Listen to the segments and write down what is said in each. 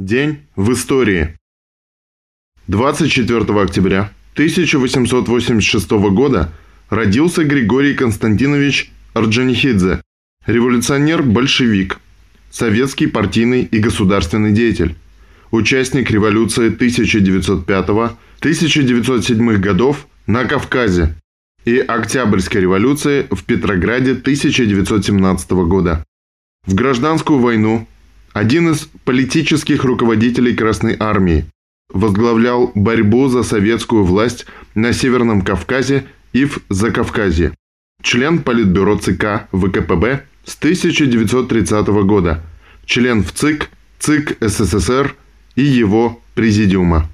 День в истории. 24 октября 1886 года родился Григорий Константинович Орджоникидзе, революционер-большевик, советский партийный и государственный деятель, участник революции 1905-1907 годов на Кавказе и Октябрьской революции в Петрограде 1917 года. В гражданскую войну один из политических руководителей Красной Армии, возглавлял борьбу за советскую власть на Северном Кавказе и в Закавказье. Член Политбюро ЦК ВКПБ с 1930 года. Член в ЦИК, ЦИК СССР и его Президиума.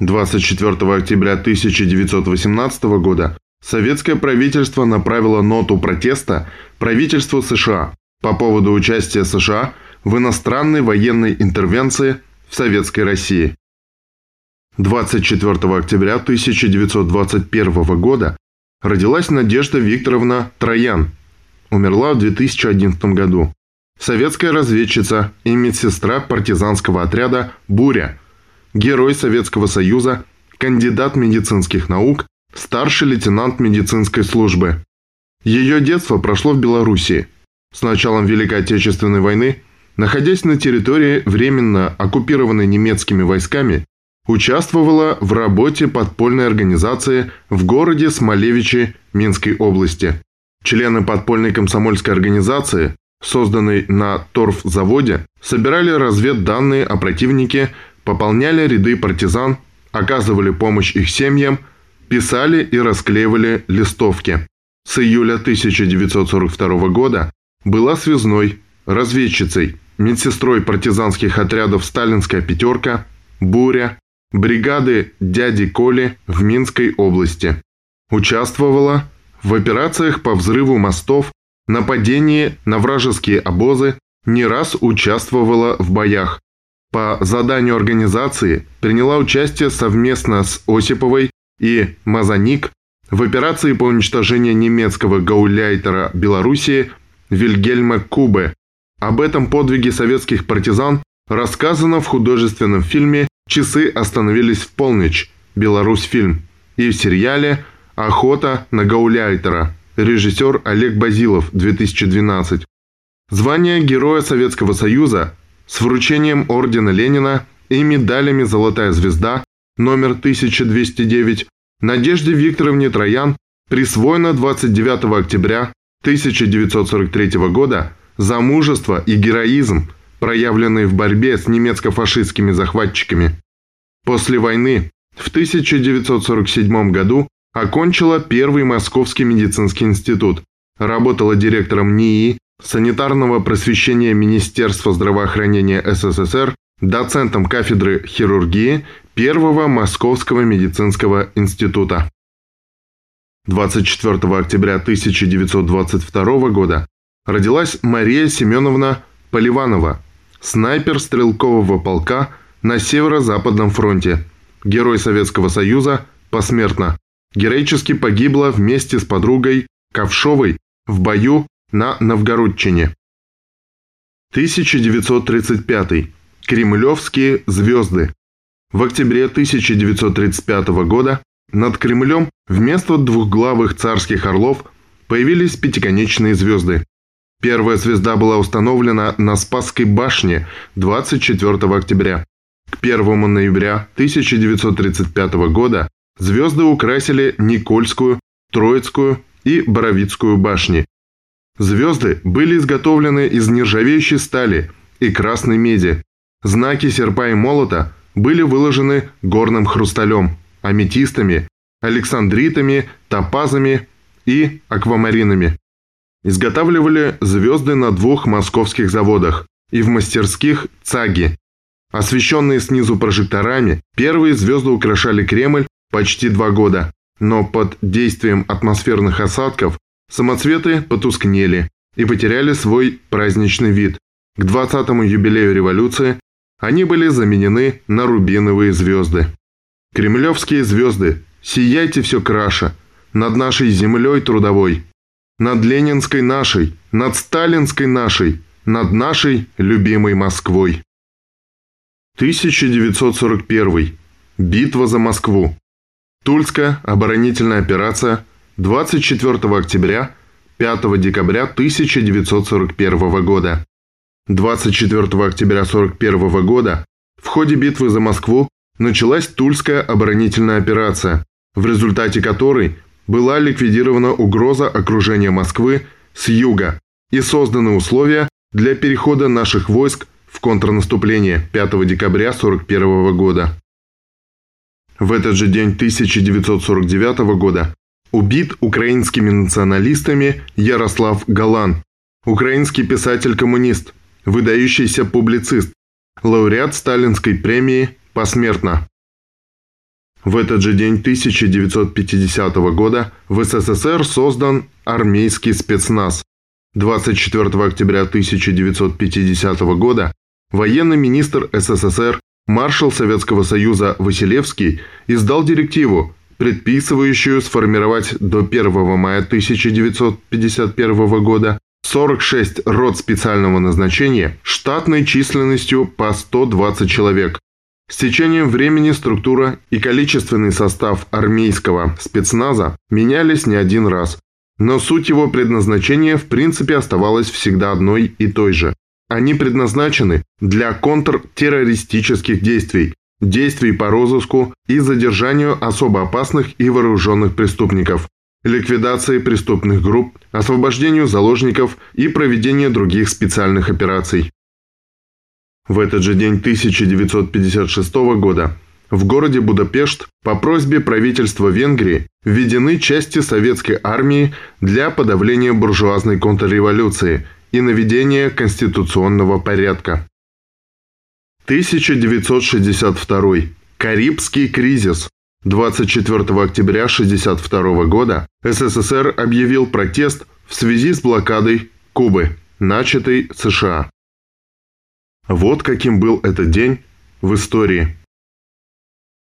24 октября 1918 года советское правительство направило ноту протеста правительству США по поводу участия США в иностранной военной интервенции в Советской России. 24 октября 1921 года родилась Надежда Викторовна Троян. Умерла в 2011 году. Советская разведчица и медсестра партизанского отряда «Буря», герой Советского Союза, кандидат медицинских наук, старший лейтенант медицинской службы. Ее детство прошло в Белоруссии. С началом Великой Отечественной войны, находясь на территории, временно оккупированной немецкими войсками, участвовала в работе подпольной организации в городе Смолевичи Минской области. Члены подпольной комсомольской организации, созданной на торфзаводе, собирали разведданные о противнике, пополняли ряды партизан, оказывали помощь их семьям, писали и расклеивали листовки. С июля 1942 года была связной, разведчицей, медсестрой партизанских отрядов «Сталинская пятерка», «Буря», бригады «Дяди Коли» в Минской области. Участвовала в операциях по взрыву мостов, нападении на вражеские обозы, не раз участвовала в боях. По заданию организации приняла участие совместно с Осиповой и Мазаник в операции по уничтожению немецкого гауляйтера Белоруссии Вильгельма Кубе. Об этом подвиге советских партизан рассказано в художественном фильме «Часы остановились в полночь. Беларусь фильм» и в сериале «Охота на Гауляйтера» режиссер Олег Базилов, 2012. Звание Героя Советского Союза с вручением Ордена Ленина и медалями «Золотая звезда» номер 1209 Надежде Викторовне Троян присвоено 29 октября 1943 года за мужество и героизм, проявленные в борьбе с немецко-фашистскими захватчиками. После войны в 1947 году окончила Первый Московский медицинский институт, работала директором НИИ, санитарного просвещения Министерства здравоохранения СССР, доцентом кафедры хирургии Первого Московского медицинского института. 24 октября 1922 года родилась Мария Семеновна Поливанова, снайпер стрелкового полка на Северо-Западном фронте, герой Советского Союза, посмертно. Героически погибла вместе с подругой Ковшовой в бою на Новгородчине. 1935. Кремлевские звезды. В октябре 1935 года над Кремлем вместо двухглавых царских орлов появились пятиконечные звезды. Первая звезда была установлена на Спасской башне 24 октября. К 1 ноября 1935 года звезды украсили Никольскую, Троицкую и Боровицкую башни. Звезды были изготовлены из нержавеющей стали и красной меди. Знаки серпа и молота были выложены горным хрусталем аметистами, александритами, топазами и аквамаринами. Изготавливали звезды на двух московских заводах и в мастерских ЦАГИ. Освещенные снизу прожекторами, первые звезды украшали Кремль почти два года, но под действием атмосферных осадков самоцветы потускнели и потеряли свой праздничный вид. К 20-му юбилею революции они были заменены на рубиновые звезды. Кремлевские звезды, сияйте все краше, над нашей землей трудовой, над Ленинской нашей, над Сталинской нашей, над нашей любимой Москвой. 1941. Битва за Москву. Тульская оборонительная операция 24 октября 5 декабря 1941 года. 24 октября 1941 года в ходе битвы за Москву началась Тульская оборонительная операция, в результате которой была ликвидирована угроза окружения Москвы с юга и созданы условия для перехода наших войск в контрнаступление 5 декабря 1941 года. В этот же день 1949 года убит украинскими националистами Ярослав Галан, украинский писатель-коммунист, выдающийся публицист, лауреат Сталинской премии посмертно. В этот же день 1950 года в СССР создан армейский спецназ. 24 октября 1950 года военный министр СССР, маршал Советского Союза Василевский издал директиву, предписывающую сформировать до 1 мая 1951 года 46 рот специального назначения штатной численностью по 120 человек. С течением времени структура и количественный состав армейского спецназа менялись не один раз, но суть его предназначения в принципе оставалась всегда одной и той же. Они предназначены для контртеррористических действий, действий по розыску и задержанию особо опасных и вооруженных преступников, ликвидации преступных групп, освобождению заложников и проведению других специальных операций. В этот же день 1956 года в городе Будапешт по просьбе правительства Венгрии введены части советской армии для подавления буржуазной контрреволюции и наведения конституционного порядка. 1962. Карибский кризис. 24 октября 1962 года СССР объявил протест в связи с блокадой Кубы, начатой США. Вот каким был этот день в истории.